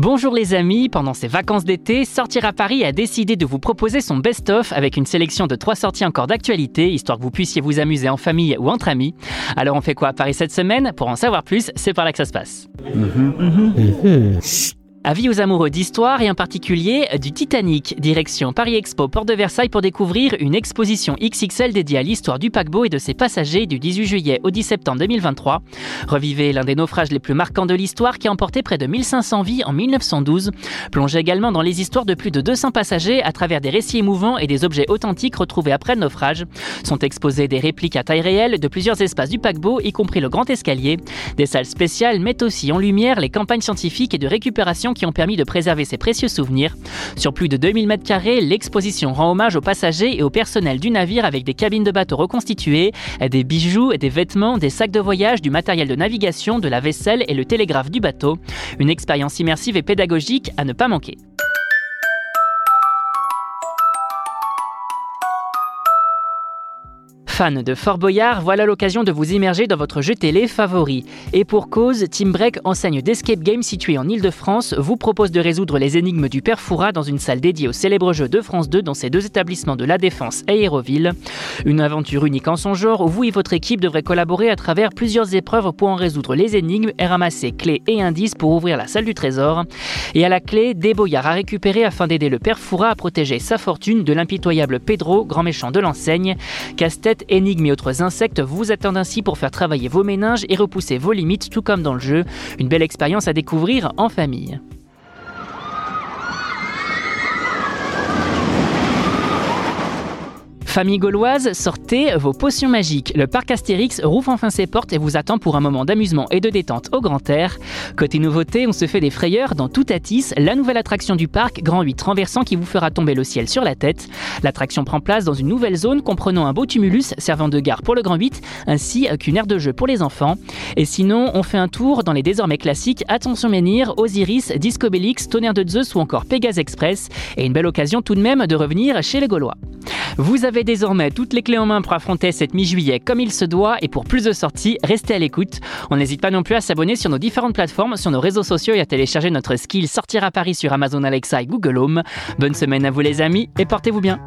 Bonjour les amis, pendant ces vacances d'été, Sortir à Paris a décidé de vous proposer son best-of avec une sélection de trois sorties encore d'actualité, histoire que vous puissiez vous amuser en famille ou entre amis. Alors on fait quoi à Paris cette semaine? Pour en savoir plus, c'est par là que ça se passe. Avis aux amoureux d'histoire et en particulier du Titanic, direction Paris Expo, Port de Versailles pour découvrir une exposition XXL dédiée à l'histoire du paquebot et de ses passagers du 18 juillet au 10 septembre 2023. Revivez l'un des naufrages les plus marquants de l'histoire qui a emporté près de 1500 vies en 1912. Plongez également dans les histoires de plus de 200 passagers à travers des récits émouvants et des objets authentiques retrouvés après le naufrage. Sont exposés des répliques à taille réelle de plusieurs espaces du paquebot, y compris le grand escalier. Des salles spéciales mettent aussi en lumière les campagnes scientifiques et de récupération qui ont permis de préserver ces précieux souvenirs. Sur plus de 2000 m2, l'exposition rend hommage aux passagers et au personnel du navire avec des cabines de bateau reconstituées, des bijoux, des vêtements, des sacs de voyage, du matériel de navigation, de la vaisselle et le télégraphe du bateau. Une expérience immersive et pédagogique à ne pas manquer. Fans de Fort Boyard, voilà l'occasion de vous immerger dans votre jeu télé favori. Et pour cause, Team Break, enseigne d'escape game située en Ile-de-France, vous propose de résoudre les énigmes du Père dans une salle dédiée au célèbre jeu de France 2 dans ses deux établissements de La Défense et Aéroville. Une aventure unique en son genre où vous et votre équipe devrez collaborer à travers plusieurs épreuves pour en résoudre les énigmes et ramasser clés et indices pour ouvrir la salle du trésor. Et à la clé, des boyards à récupérer afin d'aider le Père à protéger sa fortune de l'impitoyable Pedro, grand méchant de l'enseigne. Casse-tête énigmes et autres insectes vous attendent ainsi pour faire travailler vos méninges et repousser vos limites tout comme dans le jeu. Une belle expérience à découvrir en famille. Famille gauloise, sortez vos potions magiques. Le parc Astérix rouvre enfin ses portes et vous attend pour un moment d'amusement et de détente au grand air. Côté nouveauté, on se fait des frayeurs dans Tout Atis, la nouvelle attraction du parc, Grand 8 renversant qui vous fera tomber le ciel sur la tête. L'attraction prend place dans une nouvelle zone comprenant un beau tumulus servant de gare pour le Grand 8 ainsi qu'une aire de jeu pour les enfants. Et sinon, on fait un tour dans les désormais classiques Attention Menhir, Osiris, Disco Bellix, Tonnerre de Zeus ou encore Pegasus Express et une belle occasion tout de même de revenir chez les Gaulois. Vous avez désormais toutes les clés en main pour affronter cette mi-juillet comme il se doit et pour plus de sorties, restez à l'écoute. On n'hésite pas non plus à s'abonner sur nos différentes plateformes, sur nos réseaux sociaux et à télécharger notre skill Sortir à Paris sur Amazon Alexa et Google Home. Bonne semaine à vous les amis et portez-vous bien.